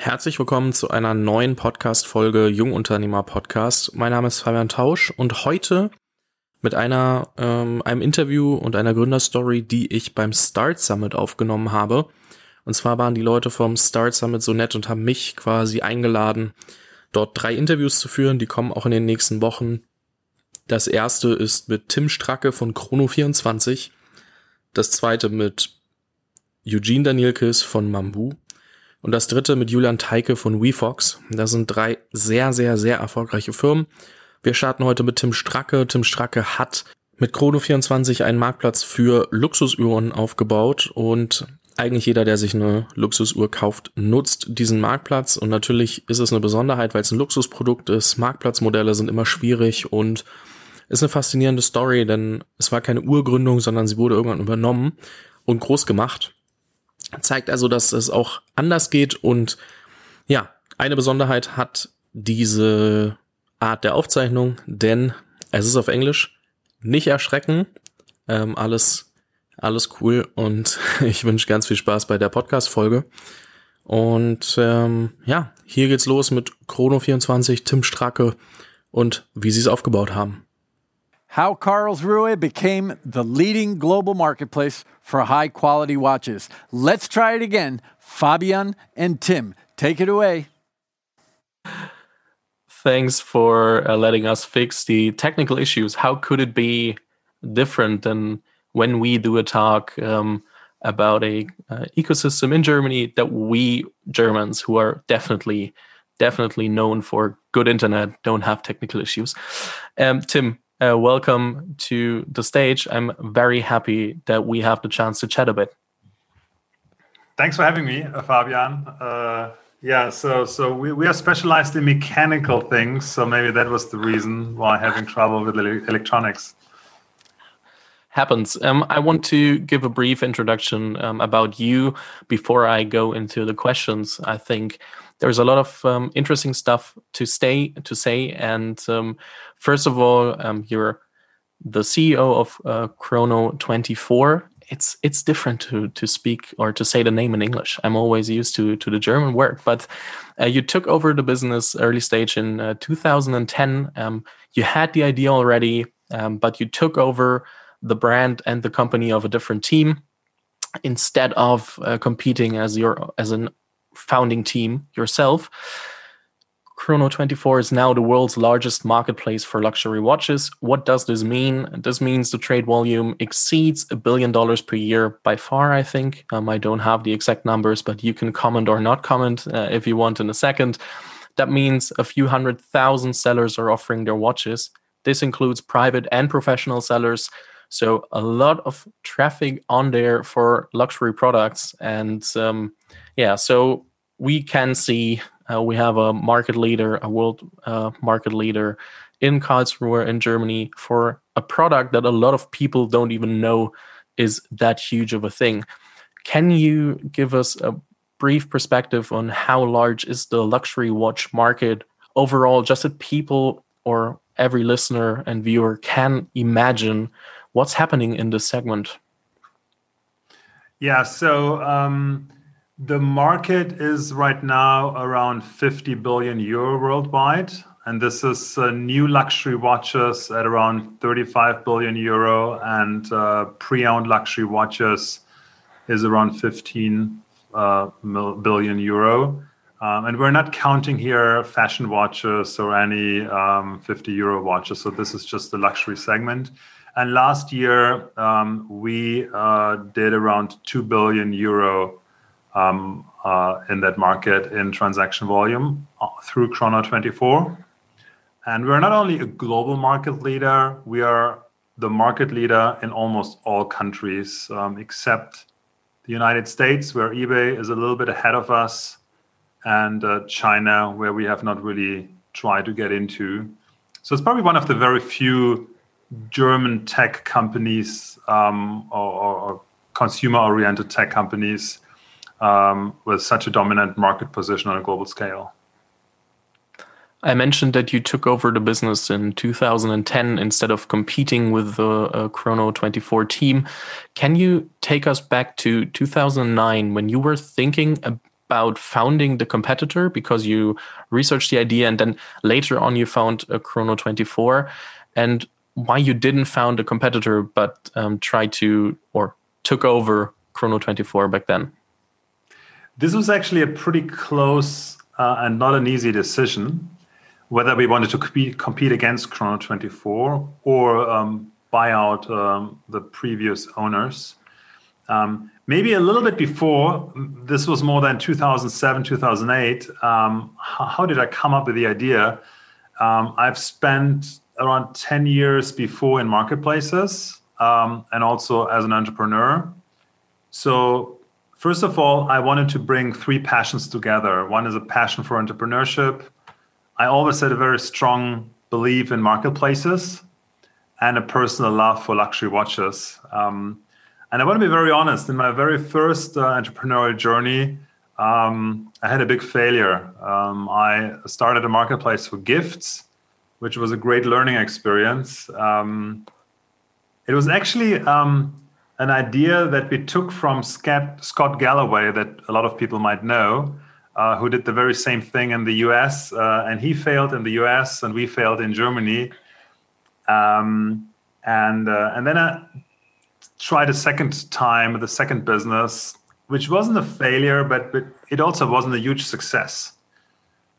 Herzlich willkommen zu einer neuen Podcast-Folge Jungunternehmer Podcast. Mein Name ist Fabian Tausch und heute mit einer, ähm, einem Interview und einer Gründerstory, die ich beim Start Summit aufgenommen habe. Und zwar waren die Leute vom Start Summit so nett und haben mich quasi eingeladen, dort drei Interviews zu führen. Die kommen auch in den nächsten Wochen. Das erste ist mit Tim Stracke von Chrono24. Das zweite mit Eugene Danielkes von Mambu und das dritte mit Julian Teike von WeFox. Das sind drei sehr, sehr, sehr erfolgreiche Firmen. Wir starten heute mit Tim Stracke. Tim Stracke hat mit Chrono24 einen Marktplatz für Luxusuhren aufgebaut und eigentlich jeder, der sich eine Luxusuhr kauft, nutzt diesen Marktplatz und natürlich ist es eine Besonderheit, weil es ein Luxusprodukt ist. Marktplatzmodelle sind immer schwierig und ist eine faszinierende Story, denn es war keine Urgründung, sondern sie wurde irgendwann übernommen und groß gemacht. Zeigt also, dass es auch anders geht und ja, eine Besonderheit hat diese Art der Aufzeichnung, denn es ist auf Englisch. Nicht erschrecken, ähm, alles, alles cool und ich wünsche ganz viel Spaß bei der Podcast-Folge. Und ähm, ja, hier geht's los mit Chrono24, Tim Stracke und wie sie es aufgebaut haben. How Karlsruhe became the leading global marketplace for high quality watches. Let's try it again. Fabian and Tim, take it away. Thanks for uh, letting us fix the technical issues. How could it be different than when we do a talk um, about a uh, ecosystem in Germany that we Germans, who are definitely definitely known for good internet, don't have technical issues? Um, Tim, uh, welcome to the stage. I'm very happy that we have the chance to chat a bit. Thanks for having me, uh, Fabian. Uh, yeah, so so we, we are specialized in mechanical things, so maybe that was the reason why having trouble with electronics. Happens. Um, I want to give a brief introduction um, about you before I go into the questions. I think there's a lot of um, interesting stuff to stay to say. And um, first of all, um, you're the CEO of uh, Chrono 24. It's it's different to to speak or to say the name in English. I'm always used to to the German word, but uh, you took over the business early stage in uh, 2010. Um, you had the idea already, um, but you took over the brand and the company of a different team instead of uh, competing as your as an founding team yourself. Chrono 24 is now the world's largest marketplace for luxury watches. What does this mean? This means the trade volume exceeds a billion dollars per year by far, I think. Um, I don't have the exact numbers, but you can comment or not comment uh, if you want in a second. That means a few hundred thousand sellers are offering their watches. This includes private and professional sellers. So, a lot of traffic on there for luxury products. And um, yeah, so we can see uh, we have a market leader, a world uh, market leader in Karlsruhe in Germany for a product that a lot of people don't even know is that huge of a thing. Can you give us a brief perspective on how large is the luxury watch market overall, just that people or every listener and viewer can imagine what's happening in this segment? Yeah, so um, the market is right now around 50 billion euro worldwide. And this is uh, new luxury watches at around 35 billion euro, and uh, pre owned luxury watches is around 15 uh, billion euro. Um, and we're not counting here fashion watches or any um, 50 euro watches. So this is just the luxury segment. And last year, um, we uh, did around 2 billion euro in that market in transaction volume uh, through Chrono 24. And we're not only a global market leader, we are the market leader in almost all countries um, except the United States, where eBay is a little bit ahead of us, and uh, China, where we have not really tried to get into. So it's probably one of the very few German tech companies um, or, or consumer oriented tech companies um, with such a dominant market position on a global scale. I mentioned that you took over the business in 2010 instead of competing with the uh, Chrono 24 team. Can you take us back to 2009 when you were thinking about founding the competitor because you researched the idea and then later on you found a Chrono 24 and why you didn't found a competitor but um, tried to or took over Chrono 24 back then? This was actually a pretty close uh, and not an easy decision whether we wanted to compete, against Chrono 24 or um, buy out um, the previous owners. Um, maybe a little bit before, this was more than 2007, 2008. Um, how, how, did I come up with the idea? Um, I've spent around 10 years before in marketplaces um, and also as an entrepreneur. So, first of all, I wanted to bring three passions together. One is a passion for entrepreneurship. I always had a very strong belief in marketplaces and a personal love for luxury watches. Um, and I want to be very honest. In my very first uh, entrepreneurial journey, um, I had a big failure. Um, I started a marketplace for gifts, which was a great learning experience. Um, it was actually um, an idea that we took from Scott, Galloway, that a lot of people might know, uh, who did the very same thing in the US. Uh, and he failed in the US, and we failed in Germany. Um, and, uh, and then I tried a second time, the second business, which wasn't a failure, but, but it also wasn't a huge success.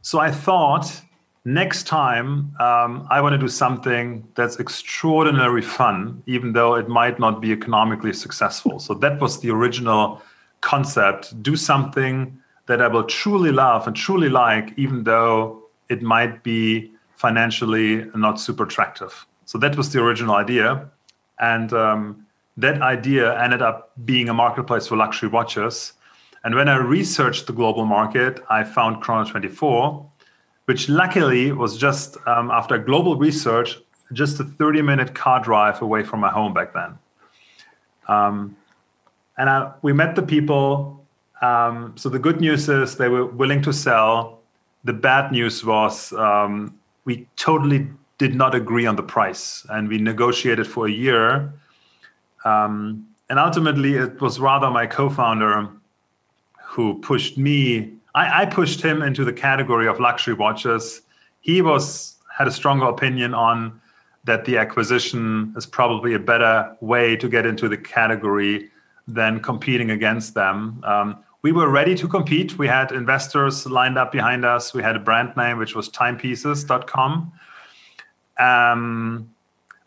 So I thought next time um, I want to do something that's extraordinarily fun, even though it might not be economically successful. So that was the original concept do something that I will truly love and truly like, even though it might be financially not super attractive. So that was the original idea. And um, that idea ended up being a marketplace for luxury watches. And when I researched the global market, I found Chrono 24, which luckily was just um, after global research, just a 30 minute car drive away from my home back then. Um, and I, we met the people. Um, so the good news is they were willing to sell. The bad news was um, we totally did not agree on the price, and we negotiated for a year. Um, and ultimately, it was rather my co-founder who pushed me. I, I, pushed him into the category of luxury watches. He was had a stronger opinion on that the acquisition is probably a better way to get into the category than competing against them. Um, we were ready to compete. We had investors lined up behind us. We had a brand name, which was timepieces.com. Um,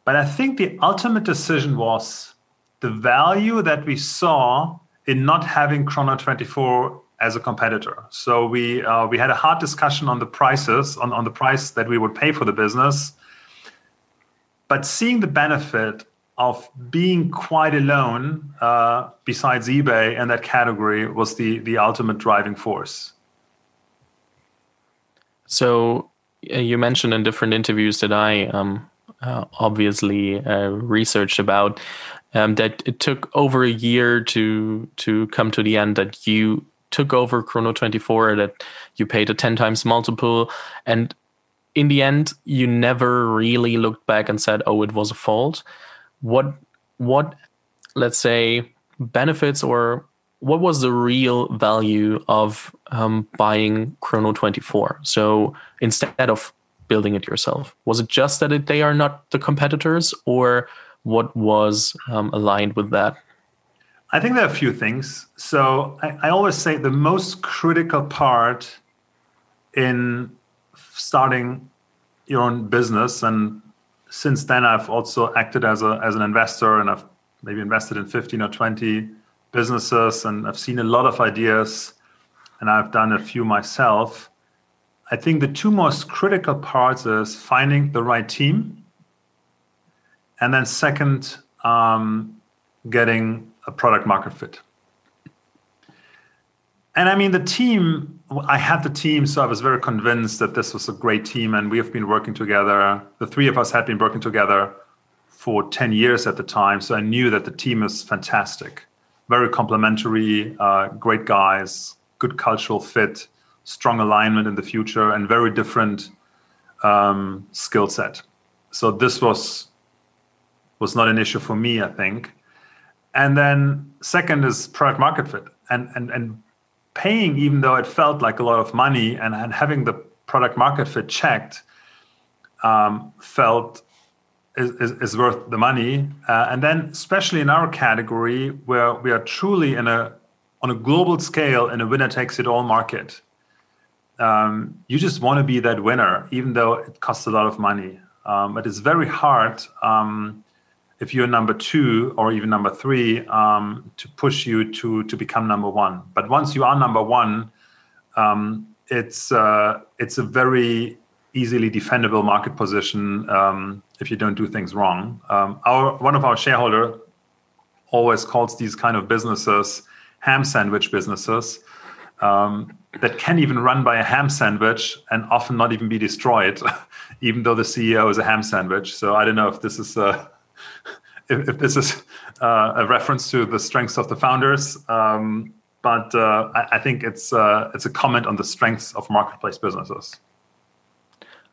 but I think the ultimate decision was the value that we saw in not having Chrono 24 as a competitor. So we uh, we had a hard discussion on the prices, on, on the price that we would pay for the business. But seeing the benefit of being quite alone uh, besides eBay in that category was the the ultimate driving force. So uh, you mentioned in different interviews that I um, uh, obviously uh, researched about um, that it took over a year to to come to the end that you took over Chrono 24 that you paid a 10 times multiple and in the end you never really looked back and said oh it was a fault what what let's say benefits or what was the real value of um, buying Chrono 24? So instead of building it yourself, was it just that it, they are not the competitors, or what was um, aligned with that? I think there are a few things. So I, I always say the most critical part in starting your own business, and since then I've also acted as a as an investor, and I've maybe invested in 15 or 20 businesses and I've seen a lot of ideas and I've done a few myself. I think the two most critical parts is finding the right team, and then second, um, getting a product market fit. And I mean, the team, I had the team, so I was very convinced that this was a great team, and we have been working together. The three of us had been working together for 10 years at the time, so I knew that the team is fantastic very complementary, uh, great guys, good cultural fit, strong alignment in the future, and very different um, skill set. So this was was not an issue for me, I think. And then second is product market fit, and and and paying, even though it felt like a lot of money, and, and having the product market fit checked, um, felt is, is, is, worth the money. Uh, and then, especially in our category, where we are truly in a on a global scale in a winner takes it all market, um, you just want to be that winner, even though it costs a lot of money. Um, but it's very hard um, if you're number two or even number three um, to push you to to become number one. But once you are number one, um, it's uh, it's a very easily defendable market position um, if you don't do things wrong. our one of our shareholder always calls these kind of businesses ham sandwich businesses um, that can even run by a ham sandwich and often not even be destroyed, even though the CEO is a ham sandwich. So I don't know if this is a, if, if this is uh, a reference to the strengths of the founders, um, but uh, I, I, think it's uh, it's a comment on the strengths of marketplace businesses.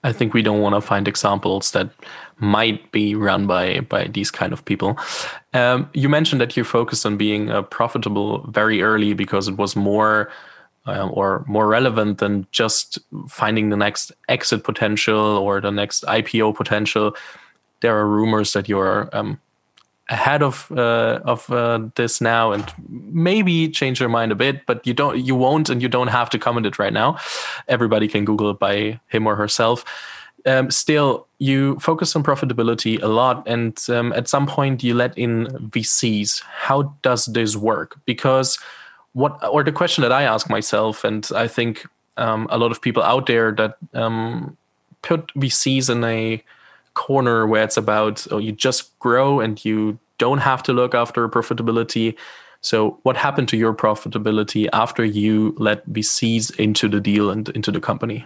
I think we don't want to find examples that might be run by by these kind of people. Um, you mentioned that you focused on being uh, profitable very early because it was more um, or more relevant than just finding the next exit potential or the next IPO potential. There are rumors that you're um, ahead of uh, of uh, this now and maybe change your mind a bit but you don't you won't and you don't have to comment it right now. Everybody can google it by him or herself. Um, still you focus on profitability a lot and um, at some point you let in vcs how does this work? Because what or the question that i ask myself and i think um, a lot of people out there that um, put vcs in a corner where it's about oh, you just grow and you don't have to look after profitability. So, what happened to your profitability after you let VCs into the deal and into the company?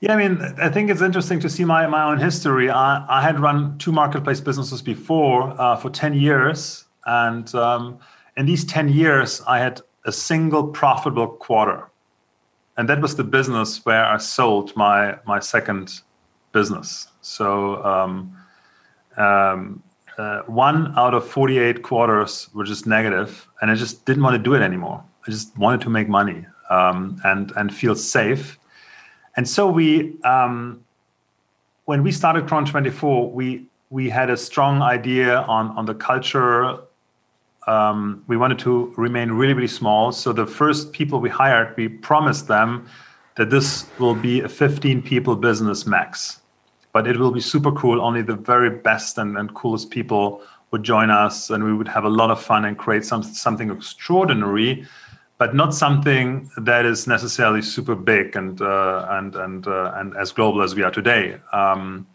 Yeah, I mean, I think it's interesting to see my, my own history. I, I had run two marketplace businesses before uh, for 10 years. And um, in these 10 years, I had a single profitable quarter. And that was the business where I sold my, my second business. So um, um, uh, one out of 48 quarters were just negative, and I just didn't want to do it anymore. I just wanted to make money um, and and feel safe. And so we, um, when we started Chrono 24, we we had a strong idea on on the culture. Um, we wanted to remain really really small. So the first people we hired, we promised them that this will be a 15 people business max but it will be super cool. Only the very best and, and coolest people would join us, and we would have a lot of fun and create some, something extraordinary, but not something that is necessarily super big and uh, and and uh, and as global as we are today. Um,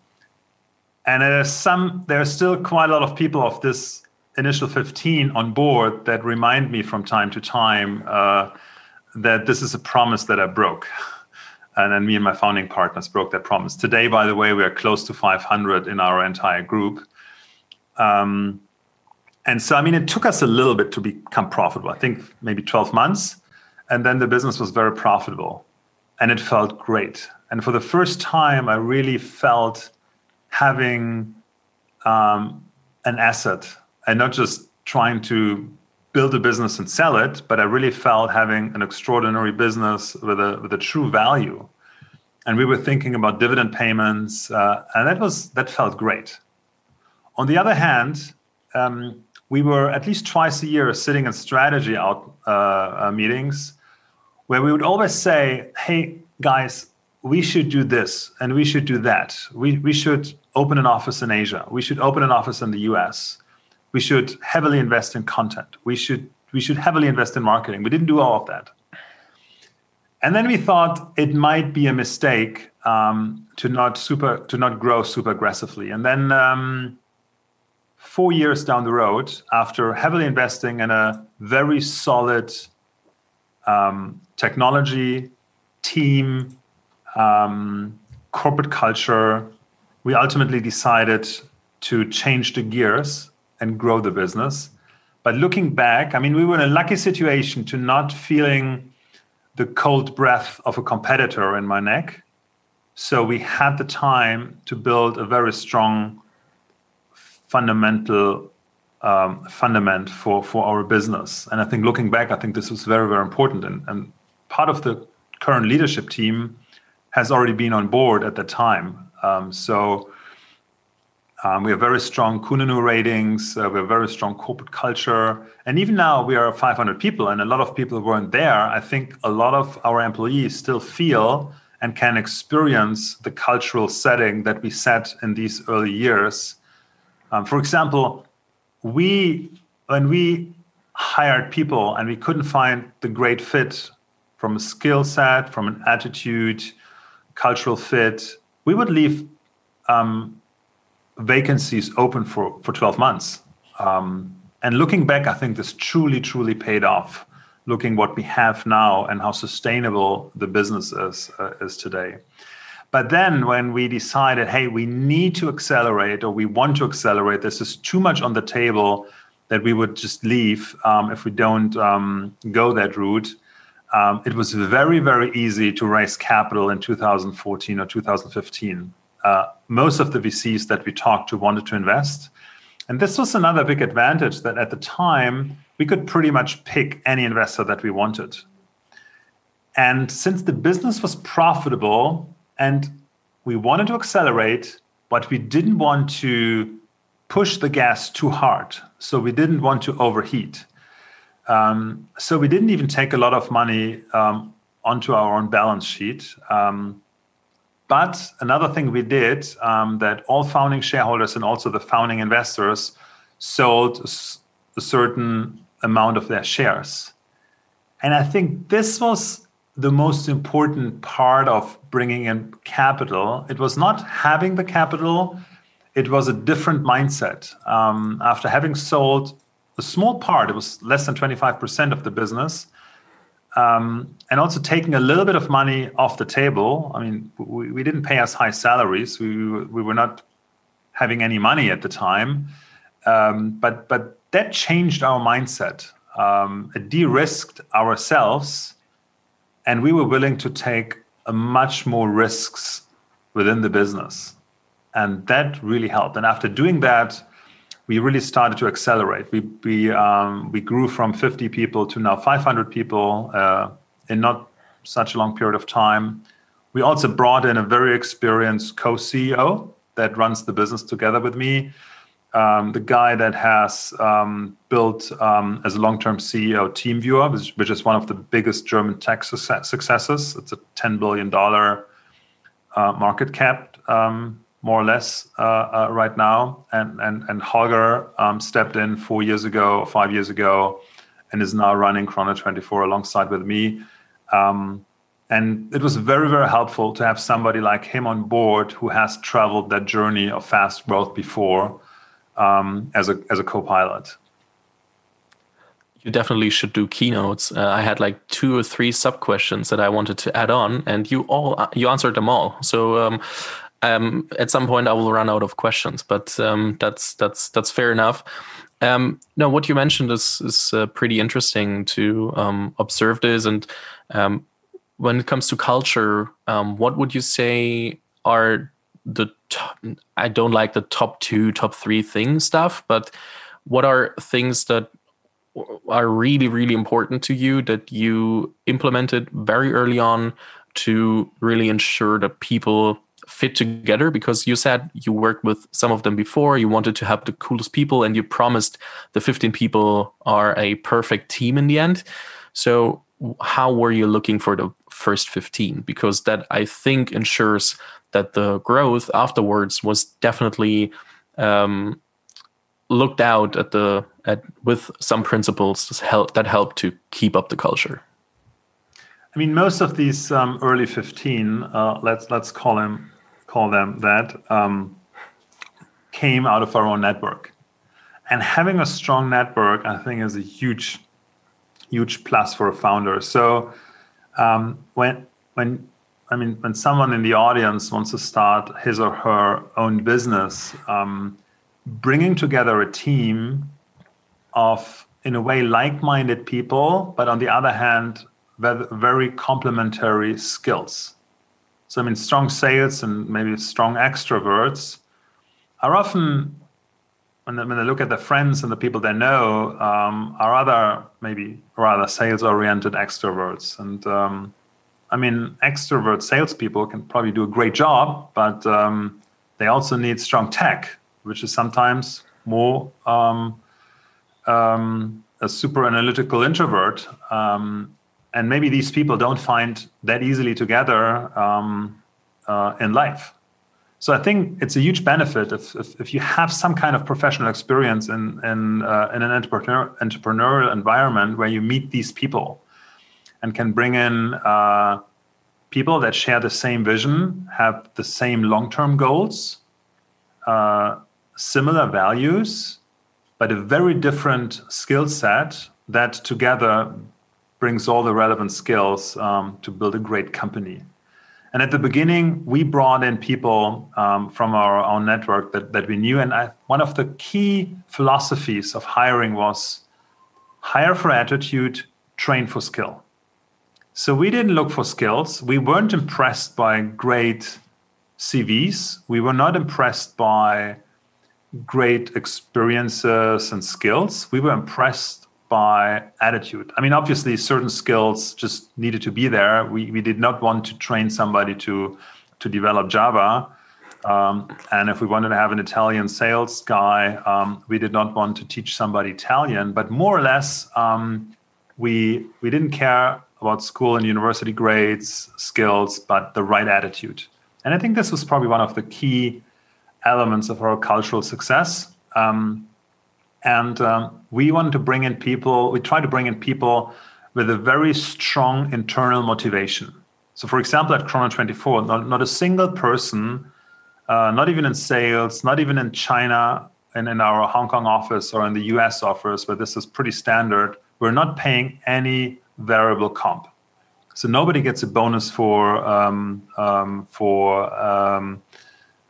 and there's some, there's still quite a lot of people of this initial 15 on board that remind me from time to time uh, that this is a promise that I broke. and then me and my founding partners broke that promise. Today, by the way, we are close to 500 in our entire group. Um, and so, I mean, it took us a little bit to become profitable. I think maybe 12 months. And then the business was very profitable and it felt great. And for the first time, I really felt having um, an asset and not just trying to build a business and sell it, but I really felt having an extraordinary business with a with a true value. And we were thinking about dividend payments, uh, and that was that felt great. On the other hand, um, we were at least twice a year sitting in strategy out uh, uh, meetings, where we would always say, "Hey guys, we should do this and we should do that. We we should open an office in Asia. We should open an office in the U.S." we should heavily invest in content. We should we should heavily invest in marketing. We didn't do all of that. And then we thought it might be a mistake um, to not super to not grow super aggressively. And then um, four years down the road, after heavily investing in a very solid um, technology team, um, corporate culture, we ultimately decided to change the gears and grow the business. But looking back, I mean, we were in a lucky situation to not feeling the cold breath of a competitor in my neck. So we had the time to build a very strong fundamental um, fundament for for our business. And I think looking back, I think this was very very important. And, and part of the current leadership team has already been on board at the time. Um, so um, we have very strong Kununu ratings. Uh, we have very strong corporate culture. And even now, we are 500 people, and a lot of people weren't there. I think a lot of our employees still feel and can experience the cultural setting that we set in these early years. Um, for example, we when we hired people and we couldn't find the great fit from a skill set, from an attitude, cultural fit, we would leave um, vacancies open for, for 12 months. Um, and looking back, I think this truly, truly paid off. Looking what we have now and how sustainable the business is uh, is today. But then when we decided, hey, we need to accelerate or we want to accelerate, this is too much on the table that we would just leave um, if we don't um, go that route. Um, it was very, very easy to raise capital in 2014 or 2015 uh, most of the VCs that we talked to wanted to invest. And this was another big advantage that at the time we could pretty much pick any investor that we wanted. And since the business was profitable and we wanted to accelerate, but we didn't want to push the gas too hard. So we didn't want to overheat. Um, so we didn't even take a lot of money um, onto our own balance sheet. Um, but another thing we did um, that all founding shareholders and also the founding investors sold a certain amount of their shares. And I think this was the most important part of bringing in capital. It was not having the capital, it was a different mindset. Um, after having sold a small part, it was less than 25% of the business, um, and also taking a little bit of money off the table. I mean, we, we didn't pay us high salaries. We, we were not having any money at the time. Um, but, but that changed our mindset. Um, it de risked ourselves, and we were willing to take a much more risks within the business. And that really helped. And after doing that, we really started to accelerate. We we um, we grew from 50 people to now 500 people uh, in not such a long period of time. We also brought in a very experienced co-CEO that runs the business together with me. Um, the guy that has um, built um, as a long-term CEO TeamViewer, which, which, is one of the biggest German tech success, successes. It's a $10 billion uh, market cap um, more or less uh, uh, right now. And and and Holger um, stepped in four years ago, five years ago, and is now running Chrono 24 alongside with me. Um, and it was very very helpful to have somebody like him on board who has traveled that journey of fast growth before um, as a as a co-pilot you definitely should do keynotes. Uh, I had like two or three sub questions that I wanted to add on, and you all you answered them all. So um, um, at some point I will run out of questions, but um, that's that's that's fair enough. Um, no, what you mentioned is is uh, pretty interesting to um, observe this. And um, when it comes to culture, um, what would you say are the top, I don't like the top two, top three things stuff, but what are things that are really really important to you that you implemented very early on to really ensure that people fit together because you said you worked with some of them before you wanted to have the coolest people and you promised the 15 people are a perfect team in the end. So how were you looking for the first 15 because that i think ensures that the growth afterwards was definitely um, looked out at the at with some principles that help that help to keep up the culture. I mean, most of these um, early 15, uh, let's let's call them call them that, um, came out of our own network. And having a strong network, I think, is a huge, huge plus for a founder. So um, when when I mean, when someone in the audience wants to start his or her own business, um, bringing together a team of, in a way, like minded people, but on the other hand, very complementary skills. So I mean, strong sales and maybe strong extroverts are often when they, when they look at their friends and the people they know, um, are other maybe rather sales-oriented extroverts. And um, I mean, extrovert salespeople can probably do a great job, but um, they also need strong tech, which is sometimes more um, um, a super analytical introvert. Um, and maybe these people don't find that easily together um, uh, in life. So I think it's a huge benefit if, if, if you have some kind of professional experience in, in, uh, in an entrepreneur, entrepreneurial environment where you meet these people and can bring in uh, people that share the same vision, have the same long term goals, uh, similar values, but a very different skill set that together brings all the relevant skills um, to build a great company. And at the beginning, we brought in people um, from our own network that, that we knew. And I, one of the key philosophies of hiring was hire for attitude, train for skill. So we didn't look for skills. We weren't impressed by great CVs. We were not impressed by great experiences and skills. We were impressed by attitude. I mean, obviously, certain skills just needed to be there. We, we did not want to train somebody to, to develop Java. Um, and if we wanted to have an Italian sales guy, um, we did not want to teach somebody Italian. But more or less, um, we, we didn't care about school and university grades, skills, but the right attitude. And I think this was probably one of the key elements of our cultural success. Um, and um, we wanted to bring in people, we try to bring in people with a very strong internal motivation. So, for example, at Chrono 24, not, not a single person, uh, not even in sales, not even in China and in our Hong Kong office or in the US office, where this is pretty standard, we're not paying any variable comp. So nobody gets a bonus for um, um, for um,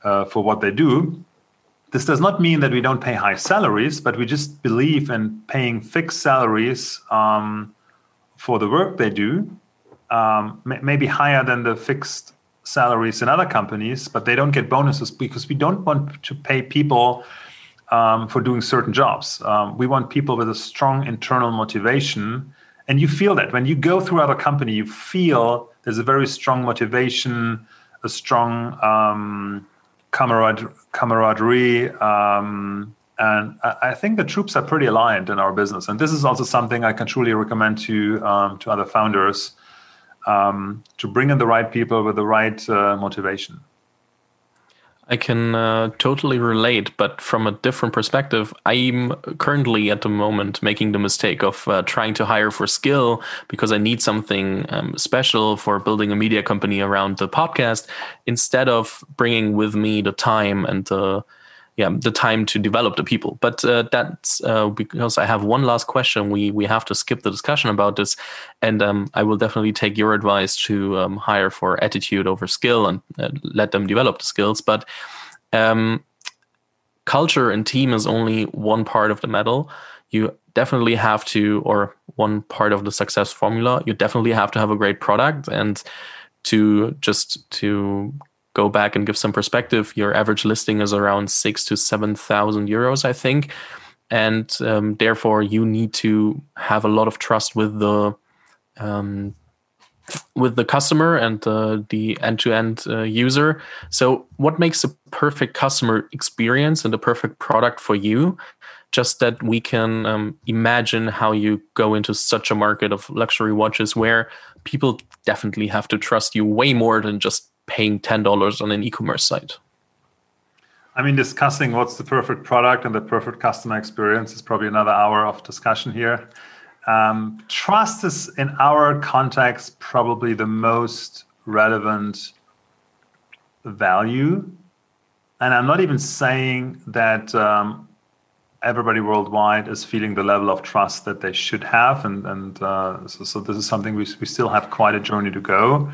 uh, for what they do. This does not mean that we don't pay high salaries, but we just believe in paying fixed salaries um, for the work they do, um, maybe higher than the fixed salaries in other companies, but they don't get bonuses because we don't want to pay people um, for doing certain jobs. Um, we want people with a strong internal motivation. And you feel that when you go through other company, you feel there's a very strong motivation, a strong um, camarad- camaraderie. Um, and I think the troops are pretty aligned in our business. And this is also something I can truly recommend to um, to other founders um, to bring in the right people with the right uh, motivation. I can uh, totally relate, but from a different perspective. I'm currently at the moment making the mistake of uh, trying to hire for skill because I need something um, special for building a media company around the podcast instead of bringing with me the time and the yeah the time to develop the people. But uh, that's uh, because i have one last question we we have to skip the discussion about this. And um, i will definitely take your advice to um, hire for attitude over skill and uh, let them develop the skills. But um, culture and team is only one part of the medal. You definitely have to or one part of the success formula you definitely have to have a great product and to just to go back and give some perspective, your average listing is around six to seven thousand euros, I think, and um, therefore you need to have a lot of trust with the um, with the customer and uh, the end-to-end uh, user. So, what makes a perfect customer experience and a perfect product for you? Just that we can um, imagine how you go into such a market of luxury watches where people definitely have to trust you way more than just paying $10 on an e-commerce site? I mean, discussing what's the perfect product and the perfect customer experience is probably another hour of discussion here. Um, trust is, in our context, probably the most relevant value. And I'm not even saying that um, everybody worldwide is feeling the level of trust that they should have. And, and uh, so, so, this is something we, we still have quite a journey to go.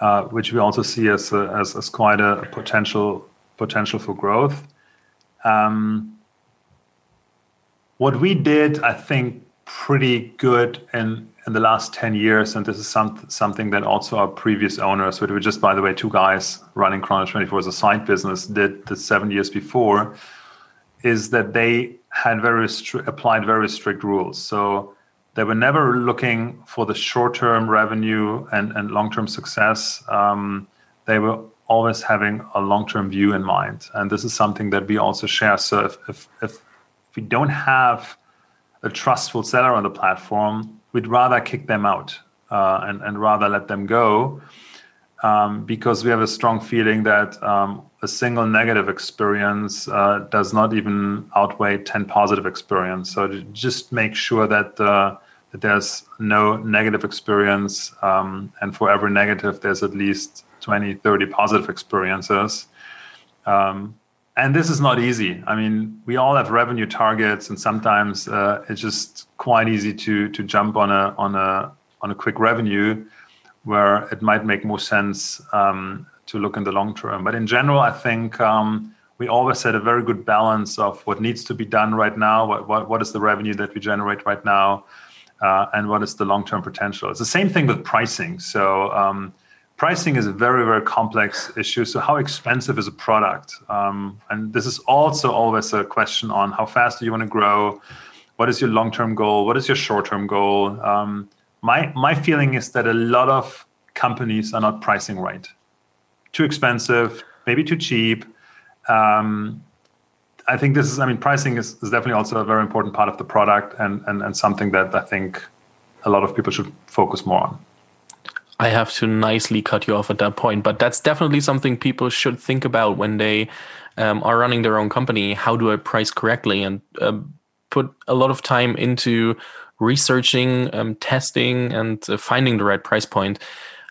Uh, which we also see as, a, as, as quite a potential potential for growth. Um, what we did, I think, pretty good in in the last 10 years, and this is some, something that also our previous owners, which were just, by the way, two guys running Chrono 24 as a side business, did the seven years before, is that they had very stri- applied very strict rules. So they were never looking for the short-term revenue and, and long-term success. Um, they were always having a long-term view in mind, and this is something that we also share. So if if, if, we don't have a trustful seller on the platform, we'd rather kick them out uh, and and rather let them go um, because we have a strong feeling that um, a single negative experience uh, does not even outweigh 10 positive experience. So just make sure that, uh, that there's no negative experience. Um, and for every negative, there's at least 20, 30 positive experiences. Um, and this is not easy. I mean, we all have revenue targets, and sometimes uh, it's just quite easy to to jump on a on a on a quick revenue where it might make more sense um, to look in the long term. But in general, I think um, we always had a very good balance of what needs to be done right now, what, what, what is the revenue that we generate right now, uh, and what is the long term potential. It's the same thing with pricing. So, um, pricing is a very, very complex issue. So, how expensive is a product? Um, and this is also always a question on how fast do you want to grow? What is your long term goal? What is your short term goal? Um, my my feeling is that a lot of companies are not pricing right. Too expensive, maybe too cheap. Um, I think this is, I mean, pricing is, is, definitely also a very important part of the product and, and, and something that I think a lot of people should focus more on. I have to nicely cut you off at that point, but that's definitely something people should think about when they um, are running their own company. How do I price correctly and uh, put a lot of time into researching, um, testing, and uh, finding the right price point.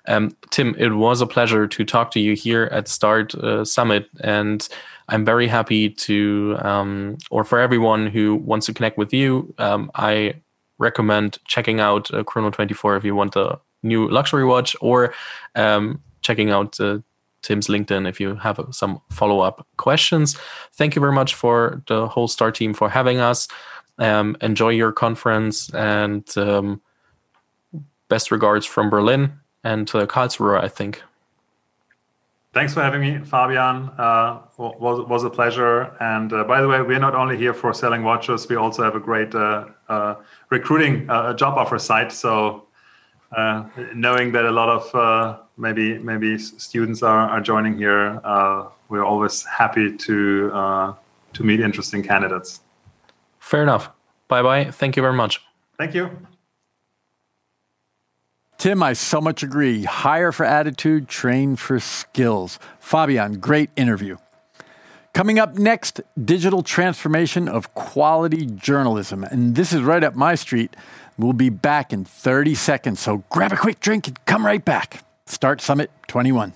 Um, Tim, it was a pleasure to talk to you here at Start uh, Summit, and I'm very happy to, um, or for everyone who wants to connect with you, um, I recommend checking out uh, Chrono 24 if you want a new luxury watch, or um, checking out uh, Tim's LinkedIn if you have some follow up questions. Thank you very much for the whole Star team for having us. Um, enjoy your conference and um, best regards from Berlin and uh, Karlsruhe, I think. Thanks for having me, Fabian. Uh, was was a pleasure. And uh, by the way, we're not only here for selling watches. We also have a great uh, uh recruiting uh, job offer site. So uh, knowing that a lot of maybe maybe students are, are joining here, we're always happy to to meet interesting candidates. Fair enough. Bye bye. Thank you very much. Thank you. Tim, I so much agree. Hire for attitude, train for skills. Fabian, great interview. Coming up next, digital transformation of quality journalism. And this is right up my street. We'll be back in 30 seconds. So grab a quick drink and come right back. Start Summit 21.